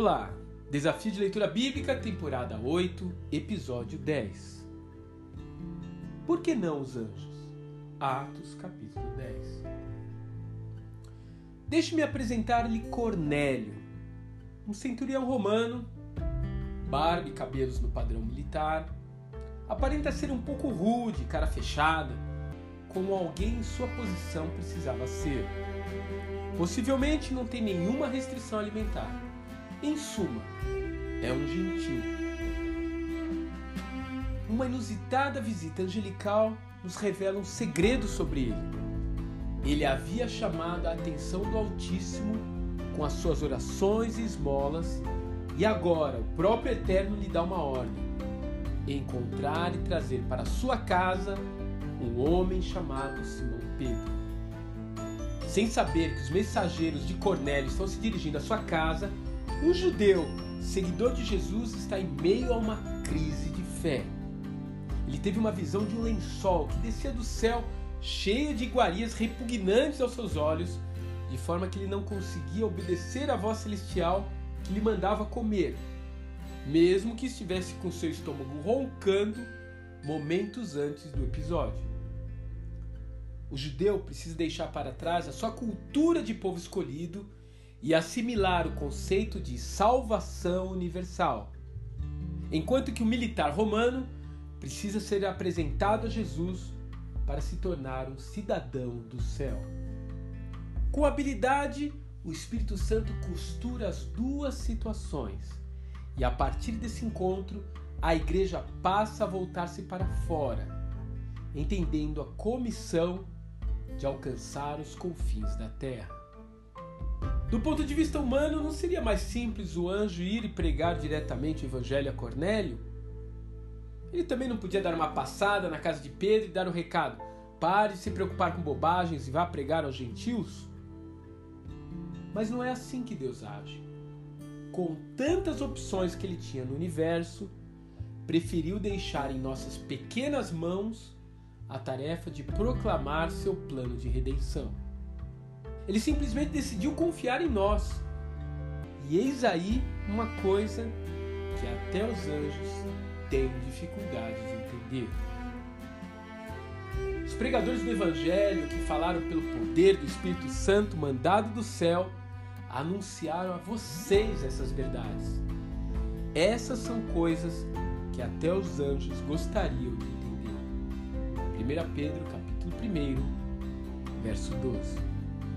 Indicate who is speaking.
Speaker 1: Olá! Desafio de Leitura Bíblica, temporada 8, episódio 10. Por que não os anjos? Atos, capítulo 10. Deixe-me apresentar-lhe Cornélio, um centurião romano, barba e cabelos no padrão militar, aparenta ser um pouco rude, cara fechada, como alguém em sua posição precisava ser. Possivelmente não tem nenhuma restrição alimentar em suma, é um gentil. Uma inusitada visita angelical nos revela um segredo sobre ele. Ele havia chamado a atenção do Altíssimo com as suas orações e esmolas, e agora o próprio Eterno lhe dá uma ordem: encontrar e trazer para sua casa um homem chamado Simão Pedro. Sem saber que os mensageiros de Cornélio estão se dirigindo à sua casa, um judeu, seguidor de Jesus, está em meio a uma crise de fé. Ele teve uma visão de um lençol que descia do céu cheio de iguarias repugnantes aos seus olhos, de forma que ele não conseguia obedecer à voz celestial que lhe mandava comer, mesmo que estivesse com seu estômago roncando momentos antes do episódio. O judeu precisa deixar para trás a sua cultura de povo escolhido e assimilar o conceito de salvação universal, enquanto que o militar romano precisa ser apresentado a Jesus para se tornar um cidadão do céu. Com habilidade, o Espírito Santo costura as duas situações, e a partir desse encontro, a igreja passa a voltar-se para fora, entendendo a comissão de alcançar os confins da terra. Do ponto de vista humano, não seria mais simples o anjo ir e pregar diretamente o evangelho a Cornélio? Ele também não podia dar uma passada na casa de Pedro e dar um recado: pare de se preocupar com bobagens e vá pregar aos gentios? Mas não é assim que Deus age. Com tantas opções que ele tinha no universo, preferiu deixar em nossas pequenas mãos a tarefa de proclamar seu plano de redenção. Ele simplesmente decidiu confiar em nós. E eis aí uma coisa que até os anjos têm dificuldade de entender. Os pregadores do Evangelho que falaram pelo poder do Espírito Santo mandado do céu anunciaram a vocês essas verdades. Essas são coisas que até os anjos gostariam de entender. 1 Pedro capítulo 1, verso 12.